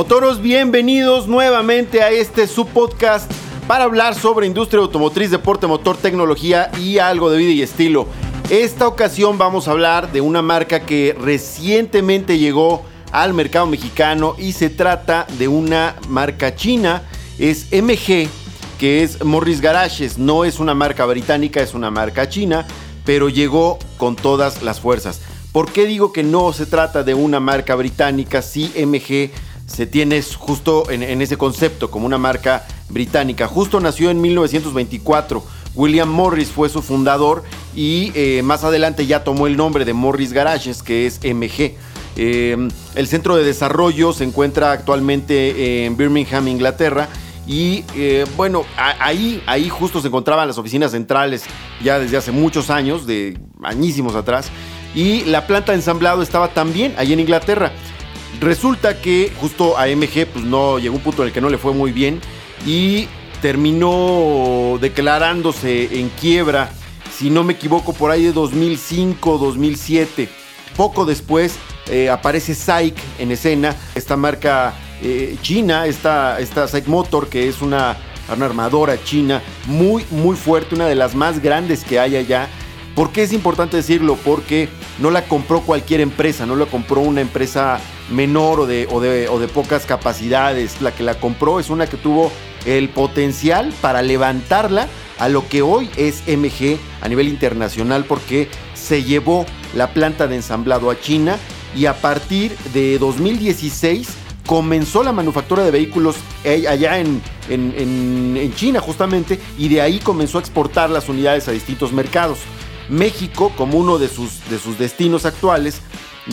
Motoros, bienvenidos nuevamente a este subpodcast para hablar sobre industria automotriz, deporte, motor, tecnología y algo de vida y estilo. Esta ocasión vamos a hablar de una marca que recientemente llegó al mercado mexicano y se trata de una marca china, es MG, que es Morris Garages, no es una marca británica, es una marca china, pero llegó con todas las fuerzas. ¿Por qué digo que no se trata de una marca británica si MG se tiene justo en, ese concepto como una marca británica. Justo nació en 1924. William Morris fue su fundador y eh, más adelante ya tomó el nombre de Morris Garages, que es MG. Eh, el centro de desarrollo se encuentra actualmente en Birmingham, Inglaterra. Y eh, bueno, ahí, ahí justo se encontraban las oficinas centrales ya desde hace muchos años, de añísimos atrás. Y la planta de ensamblado estaba también ahí en Inglaterra. Resulta que justo a pues no llegó un punto en el que no le fue muy bien y terminó declarándose en quiebra, si no me equivoco, por ahí de 2005, 2007. Poco después eh, aparece SAIC en escena, esta marca eh, china, esta, esta SAIC Motor, que es una, una armadora china muy, muy fuerte, una de las más grandes que hay allá. ¿Por qué es importante decirlo? Porque no la compró cualquier empresa, no la compró una empresa menor o de, o de, pocas capacidades. La que la compró es una que tuvo el potencial para levantarla a lo que hoy es MG a nivel internacional porque se llevó la planta de ensamblado a China y a partir de 2016 comenzó la manufactura de vehículos allá en, en, China justamente y de ahí comenzó a exportar las unidades a distintos mercados. México, como uno de sus, de sus destinos actuales,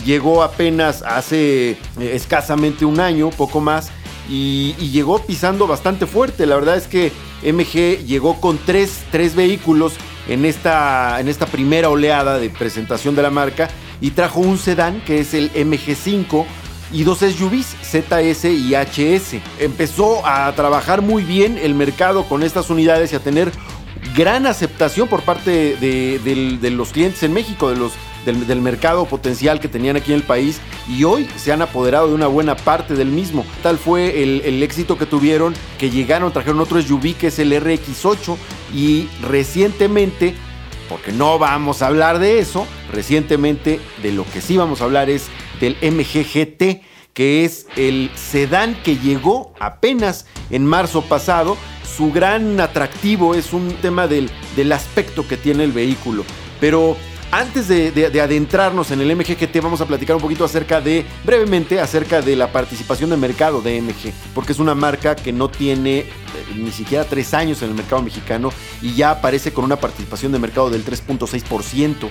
llegó apenas hace eh, escasamente un año, poco más, y, llegó pisando bastante fuerte. La verdad es que MG llegó con tres, vehículos en esta, en esta primera oleada de presentación de la marca y trajo un sedán que es el MG5 y dos SUVs, ZS y HS. Empezó a trabajar muy bien el mercado con estas unidades y a tener gran aceptación por parte de los clientes en México, de los del, mercado potencial que tenían aquí en el país y hoy se han apoderado de una buena parte del mismo. Tal fue el, éxito que tuvieron que llegaron, trajeron otro SUV que es el RX8 y recientemente, porque no vamos a hablar de eso, recientemente de lo que sí vamos a hablar es del MGGT que es el sedán que llegó apenas en marzo pasado. Su gran atractivo es un tema del, del aspecto que tiene el vehículo. Pero antes de, adentrarnos en el MGGT, vamos a platicar un poquito acerca de, brevemente, acerca de la participación de mercado de MG, porque es una marca que no tiene eh, ni siquiera tres años en el mercado mexicano y ya aparece con una participación de mercado del 3.6%,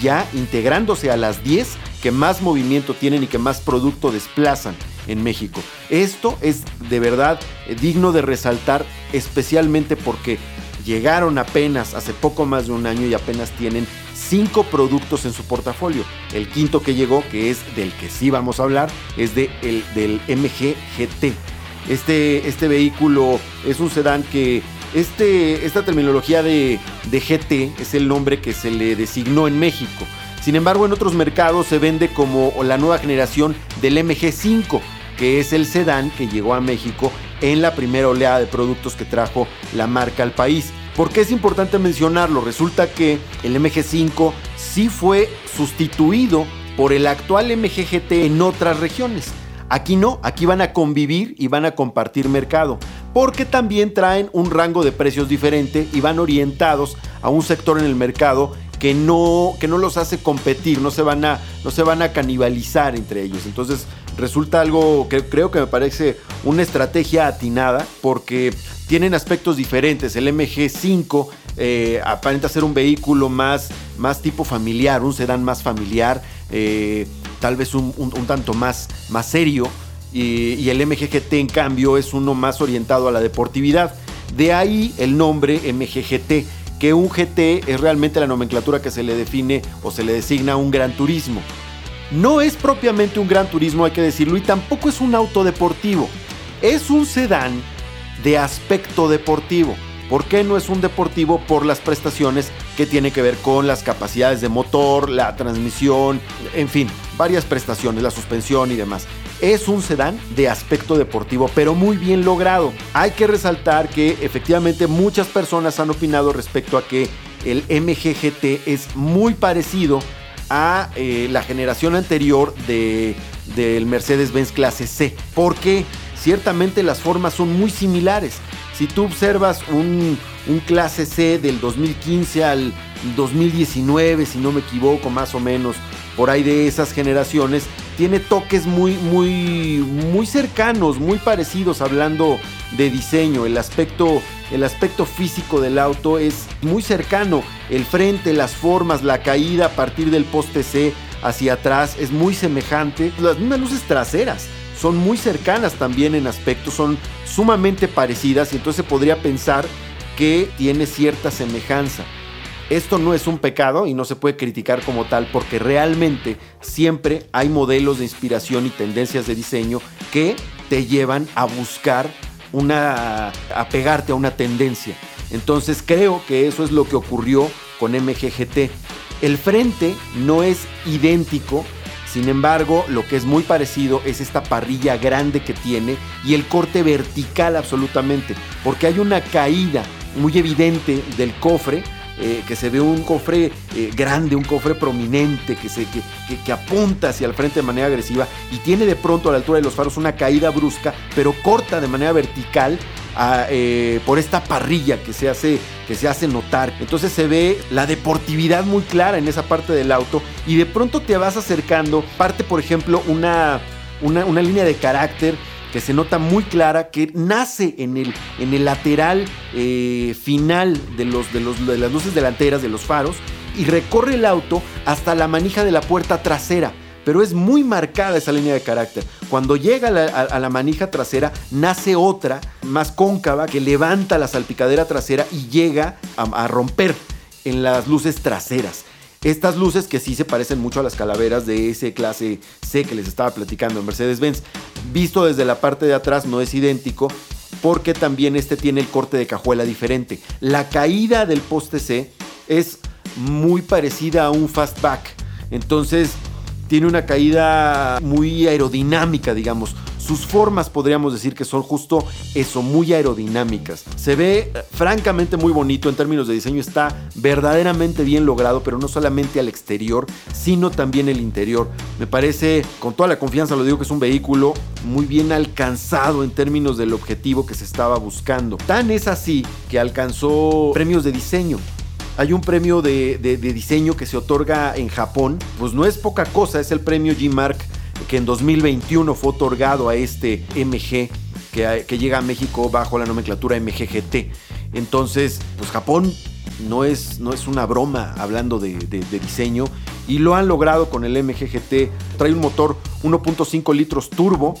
ya integrándose a las 10 que más movimiento tienen y que más producto desplazan en México. Esto es de verdad eh, digno de resaltar, especialmente porque llegaron apenas hace poco más de un año y apenas tienen cinco productos en su portafolio. El quinto que llegó, que es del que sí vamos a hablar, es de el, del MG GT. Este, este vehículo es un sedán que este, esta terminología de, de GT es el nombre que se le designó en México. Sin embargo, en otros mercados se vende como la nueva generación del MG5, que es el sedán que llegó a México en la primera oleada de productos que trajo la marca al país. ¿Por qué es importante mencionarlo? Resulta que el MG5 sí fue sustituido por el actual MGGT en otras regiones. Aquí no, aquí van a convivir y van a compartir mercado, porque también traen un rango de precios diferente y van orientados a un sector en el mercado que no, que no los hace competir, no se, van a, no se van a canibalizar entre ellos. Entonces resulta algo que creo que me parece una estrategia atinada porque tienen aspectos diferentes. El MG5 eh, aparenta ser un vehículo más, más tipo familiar, un sedán más familiar, eh, tal vez un, tanto más, más serio. Y, y, el MGGT en cambio es uno más orientado a la deportividad. De ahí el nombre MGGT, que un GT es realmente la nomenclatura que se le define o se le designa a un gran turismo. No es propiamente un gran turismo, hay que decirlo, y tampoco es un auto deportivo. Es un sedán de aspecto deportivo. ¿Por qué no es un deportivo? Por las prestaciones que tiene que ver con las capacidades de motor, la transmisión, en fin, varias prestaciones, la suspensión y demás. es un sedán de aspecto deportivo, pero muy bien logrado. Hay que resaltar que efectivamente muchas personas han opinado respecto a que el MGGT es muy parecido a eh, la generación anterior de, del Mercedes-Benz clase C, porque ciertamente las formas son muy similares. Si tú observas un, un clase C del 2015 al 2019, si no me equivoco, más o menos, por ahí de esas generaciones, tiene toques muy, muy, muy cercanos, muy parecidos hablando de diseño. El aspecto, el aspecto físico del auto es muy cercano. El frente, las formas, la caída a partir del poste C hacia atrás es muy semejante. Las mismas luces traseras son muy cercanas también en aspecto, son sumamente parecidas y entonces se podría pensar que tiene cierta semejanza. Esto no es un pecado y no se puede criticar como tal porque realmente siempre hay modelos de inspiración y tendencias de diseño que te llevan a buscar una a pegarte a una tendencia. Entonces creo que eso es lo que ocurrió con MGGT. El frente no es idéntico, sin embargo, lo que es muy parecido es esta parrilla grande que tiene y el corte vertical absolutamente, porque hay una caída muy evidente del cofre eh, que se ve un cofre eh, grande, un cofre prominente, que, se, que, apunta hacia el frente de manera agresiva y tiene de pronto a la altura de los faros una caída brusca, pero corta de manera vertical eh, por esta parrilla que se, hace, que se hace notar. Entonces se ve la deportividad muy clara en esa parte del auto y de pronto te vas acercando, parte por ejemplo una, una, una línea de carácter que se nota muy clara, que nace en el, en el lateral eh, final de, los, de, los, de las luces delanteras de los faros y recorre el auto hasta la manija de la puerta trasera pero es muy marcada esa línea de carácter. Cuando llega a la, manija trasera, nace otra más cóncava que levanta la salpicadera trasera y llega a romper en las luces traseras. Estas luces que sí se parecen mucho a las calaveras de ese clase C que les estaba platicando en Mercedes-Benz. Visto desde la parte de atrás no es idéntico porque también este tiene el corte de cajuela diferente. La caída del poste C es muy parecida a un fastback. Entonces tiene una caída muy aerodinámica, digamos. Sus formas podríamos decir que son justo eso, muy aerodinámicas. Se ve eh, francamente muy bonito en términos de diseño, está verdaderamente bien logrado, pero no solamente al exterior, sino también el interior. Me parece, con toda la confianza lo digo, que es un vehículo muy bien alcanzado en términos del objetivo que se estaba buscando. Tan es así que alcanzó premios de diseño hay un premio de, de, diseño que se otorga en Japón, pues no es poca cosa, es el premio G-Mark que en 2021 fue otorgado a este MG que, llega a México bajo la nomenclatura MGGT. Entonces, pues Japón no es, no es una broma hablando de, diseño y lo han logrado con el MGGT. Trae un motor 1.5 litros turbo,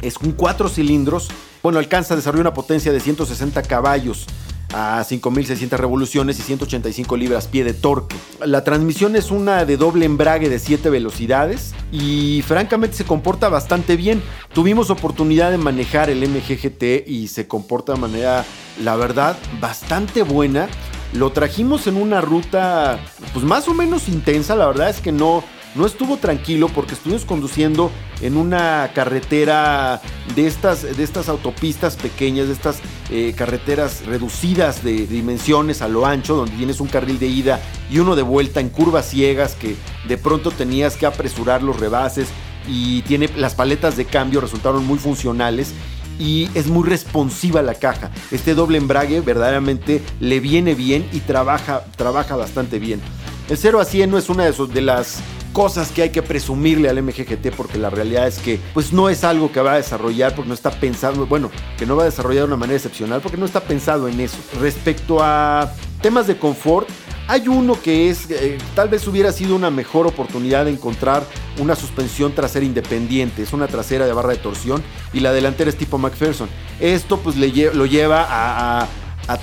es un 4 cilindros. Bueno, alcanza a desarrollar una potencia de 160 caballos a 5600 revoluciones y 185 libras pie de torque. La transmisión es una de doble embrague de 7 velocidades y francamente se comporta bastante bien. Tuvimos oportunidad de manejar el MGGT y se comporta de manera, la verdad, bastante buena. Lo trajimos en una ruta pues más o menos intensa, la verdad es que no no estuvo tranquilo porque estuvimos conduciendo en una carretera de estas, de estas autopistas pequeñas, de estas eh, carreteras reducidas de dimensiones a lo ancho, donde tienes un carril de ida y uno de vuelta en curvas ciegas que de pronto tenías que apresurar los rebases y tiene las paletas de cambio resultaron muy funcionales y es muy responsiva la caja. Este doble embrague verdaderamente le viene bien y trabaja, trabaja bastante bien. El 0 a 100 no es una de, de las cosas que hay que presumirle al MGGT porque la realidad es que pues no es algo que va a desarrollar porque no está pensado, bueno, que no va a desarrollar de una manera excepcional porque no está pensado en eso. Respecto a temas de confort, hay uno que es, eh, tal vez hubiera sido una mejor oportunidad de encontrar una suspensión trasera independiente. Es una trasera de barra de torsión y la delantera es tipo McPherson. Esto pues le, lo lleva a,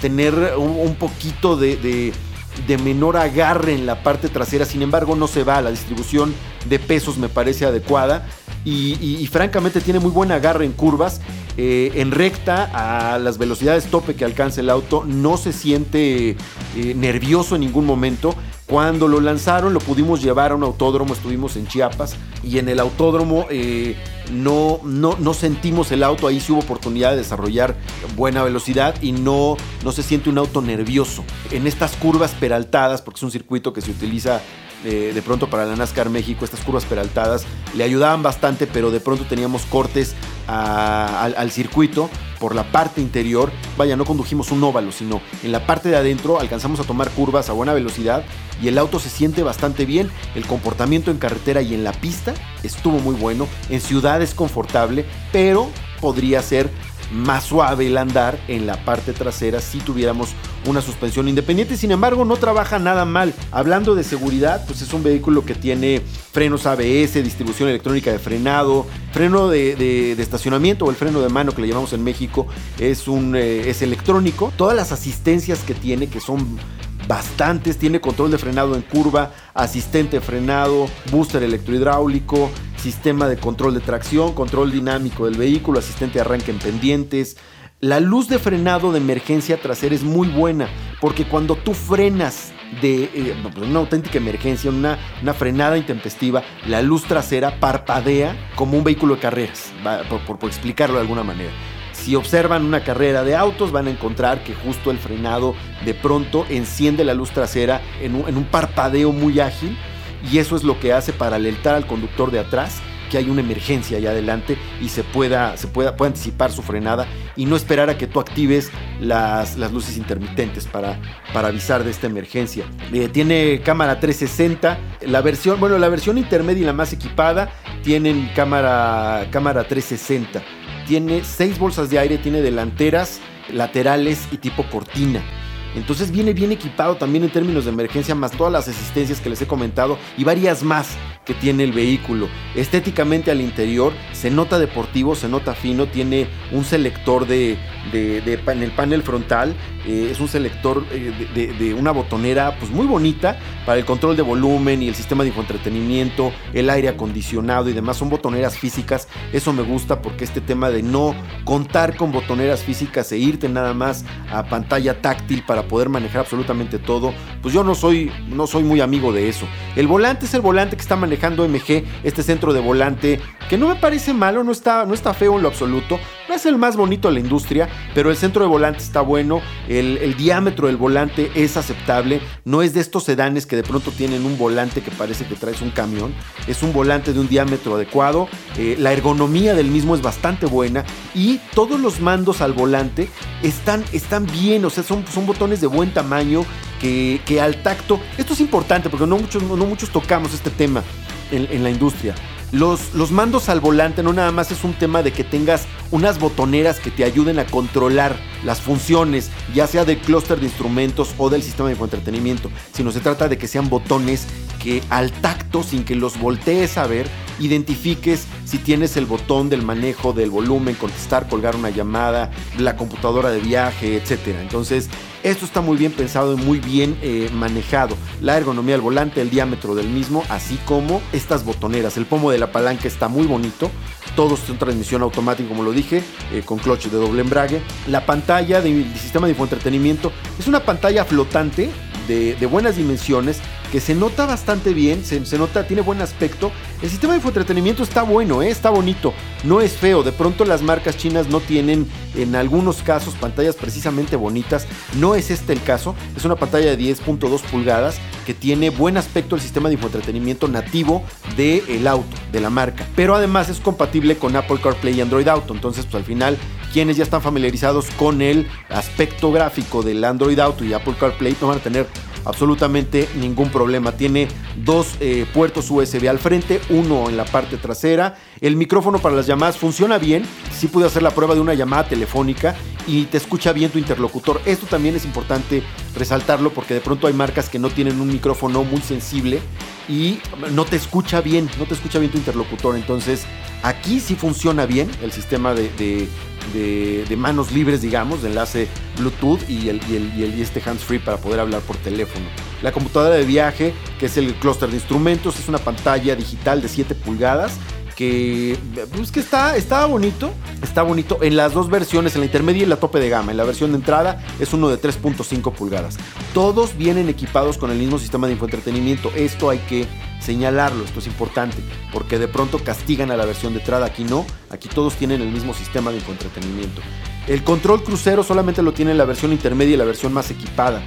tener un, poquito de de menor agarre en la parte trasera, sin embargo no se va, la distribución de pesos me parece adecuada. Y, francamente tiene muy buen agarre en curvas, eh, en recta a las velocidades tope que alcanza el auto, no se siente eh, nervioso en ningún momento, Cuando lo lanzaron lo pudimos llevar a un autódromo, estuvimos en Chiapas y en el autódromo eh, no, no, no, sentimos el auto, ahí sí hubo oportunidad de desarrollar buena velocidad y no, no se siente un auto nervioso. En estas curvas peraltadas, porque es un circuito que se utiliza de pronto para la NASCAR México, estas curvas peraltadas le ayudaban bastante, pero de pronto teníamos cortes al, circuito por la parte interior. Vaya, no condujimos un óvalo, sino en la parte de adentro alcanzamos a tomar curvas a buena velocidad y el auto se siente bastante bien. El comportamiento en carretera y en la pista estuvo muy bueno. En ciudad es confortable, pero podría ser más suave el andar en la parte trasera si tuviéramos una suspensión independiente. Sin embargo, no trabaja nada mal. Hablando de seguridad, pues es un vehículo que tiene frenos ABS, distribución electrónica de frenado, freno de, estacionamiento o el freno de mano que le llamamos en México es, un, eh, es electrónico. Todas las asistencias que tiene, que son bastantes, tiene control de frenado en curva, asistente frenado, booster electrohidráulico, sistema de control de tracción, control dinámico del vehículo, asistente de arranque en pendientes, la luz de frenado de emergencia trasera es muy buena, porque cuando tú frenas de eh, una auténtica emergencia, una, una, frenada intempestiva, la luz trasera parpadea como un vehículo de carreras, por, por, explicarlo de alguna manera. Si observan una carrera de autos van a encontrar que justo el frenado de pronto enciende la luz trasera en un, parpadeo muy ágil y eso es lo que hace para alertar al conductor de atrás que hay una emergencia allá adelante y se pueda, anticipar su frenada y no esperar a que tú actives las, luces intermitentes para, para avisar de esta emergencia. Eh, tiene cámara 360, la versión, bueno, la versión intermedia y la más equipada tienen cámara, cámara 360. Tiene seis bolsas de aire, tiene delanteras, laterales y tipo cortina. Entonces viene bien equipado también en términos de emergencia, más todas las asistencias que les he comentado y varias más que tiene el vehículo. Estéticamente al interior se nota deportivo, se nota fino, tiene un selector de, en el panel frontal, eh, es un selector eh, de, una botonera pues muy bonita para el control de volumen y el sistema de infoentretenimiento, el aire acondicionado y demás. Son botoneras físicas, eso me gusta porque este tema de no contar con botoneras físicas e irte nada más a pantalla táctil para poder manejar absolutamente todo, pues yo no soy, no soy muy amigo de eso. El volante es el volante que está manejando MG, este centro de volante, que no me parece malo, no está, no está feo en lo absoluto, no es el más bonito de la industria, pero el centro de volante está bueno, el, diámetro del volante es aceptable, no es de estos sedanes que de pronto tienen un volante que parece que traes un camión, es un volante de un diámetro adecuado, eh, la ergonomía del mismo es bastante buena y todos los mandos al volante están, están bien, o sea, son, son botones de buen tamaño que, al tacto, esto es importante porque no muchos, no muchos tocamos este tema en la industria. Los, los, mandos al volante no nada más es un tema de que tengas unas botoneras que te ayuden a controlar las funciones, ya sea del clúster de instrumentos o del sistema de entretenimiento, sino se trata de que sean botones que al tacto, sin que los voltees a ver, identifiques si tienes el botón del manejo del volumen, contestar, colgar una llamada, la computadora de viaje, etc. Entonces, esto está muy bien pensado y muy bien eh, manejado. La ergonomía del volante, el diámetro del mismo, así como estas botoneras. El pomo de la palanca está muy bonito. Todos son transmisión automática, como lo dije, eh, con clutch de doble embrague. La pantalla del sistema de infoentretenimiento es una pantalla flotante de, de buenas dimensiones que se nota bastante bien, se, nota, tiene buen aspecto. El sistema de entretenimiento está bueno, ¿eh? está bonito, no es feo. De pronto las marcas chinas no tienen en algunos casos pantallas precisamente bonitas. No es este el caso, es una pantalla de 10.2 pulgadas que tiene buen aspecto el sistema de infoentretenimiento nativo del auto, de la marca. Pero además es compatible con Apple CarPlay y Android Auto. Entonces, pues al final, quienes ya están familiarizados con el aspecto gráfico del Android Auto y Apple CarPlay no van a tener absolutamente ningún problema. Tiene dos eh, puertos USB al frente, uno en la parte trasera. El micrófono para las llamadas funciona bien. Sí pude hacer la prueba de una llamada telefónica y te escucha bien tu interlocutor. Esto también es importante resaltarlo porque de pronto hay marcas que no tienen un micrófono muy sensible y no te escucha bien, no te escucha bien tu interlocutor. Entonces aquí sí funciona bien el sistema de de, manos libres, digamos, de enlace Bluetooth y, el, y, el, y, este hands-free para poder hablar por teléfono. La computadora de viaje, que es el clúster de instrumentos, es una pantalla digital de 7 pulgadas que pues que está, está bonito, está bonito en las dos versiones, en la intermedia y la tope de gama. En la versión de entrada es uno de 3.5 pulgadas. Todos vienen equipados con el mismo sistema de infoentretenimiento. Esto hay que señalarlo, esto es importante, porque de pronto castigan a la versión de entrada, aquí no, aquí todos tienen el mismo sistema de infoentretenimiento. El control crucero solamente lo tiene la versión intermedia y la versión más equipada.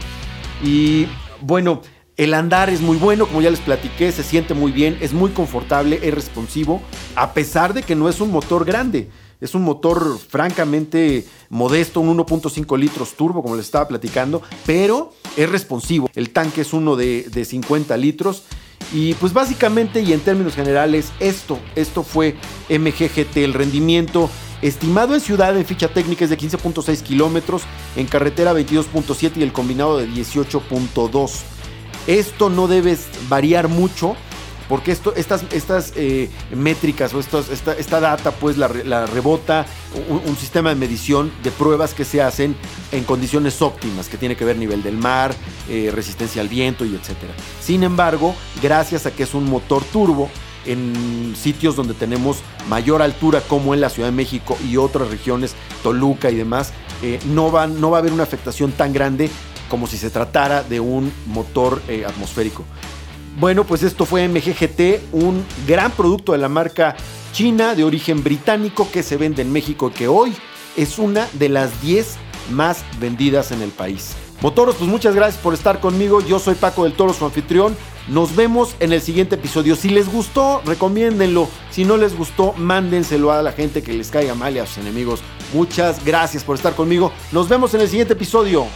Y bueno, el andar es muy bueno, como ya les platiqué, se siente muy bien, es muy confortable, es responsivo, a pesar de que no es un motor grande. Es un motor francamente modesto, un 1.5 litros turbo, como les estaba platicando, pero es responsivo. El tanque es uno de, de 50 litros. Y pues básicamente y en términos generales, esto, esto fue MGGT, el rendimiento estimado en ciudad en ficha técnica es de 15.6 kilómetros, en carretera 22.7 y el combinado de 18.2. Esto no debe variar mucho porque esto, estas, estas eh, métricas o esta, data pues la, rebota un, sistema de medición de pruebas que se hacen en condiciones óptimas, que tiene que ver nivel del mar, eh, resistencia al viento y etcétera. Sin embargo, gracias a que es un motor turbo, en sitios donde tenemos mayor altura como en la Ciudad de México y otras regiones, Toluca y demás, eh, no, no va a haber una afectación tan grande como si se tratara de un motor eh, atmosférico. Bueno, pues esto fue MGGT, un gran producto de la marca china de origen británico que se vende en México y que hoy es una de las 10 más vendidas en el país. Motoros, pues muchas gracias por estar conmigo. Yo soy Paco del Toro, su anfitrión. Nos vemos en el siguiente episodio. Si les gustó, recomiéndenlo. Si no les gustó, mándenselo a la gente que les caiga mal y a sus enemigos. Muchas gracias por estar conmigo. Nos vemos en el siguiente episodio.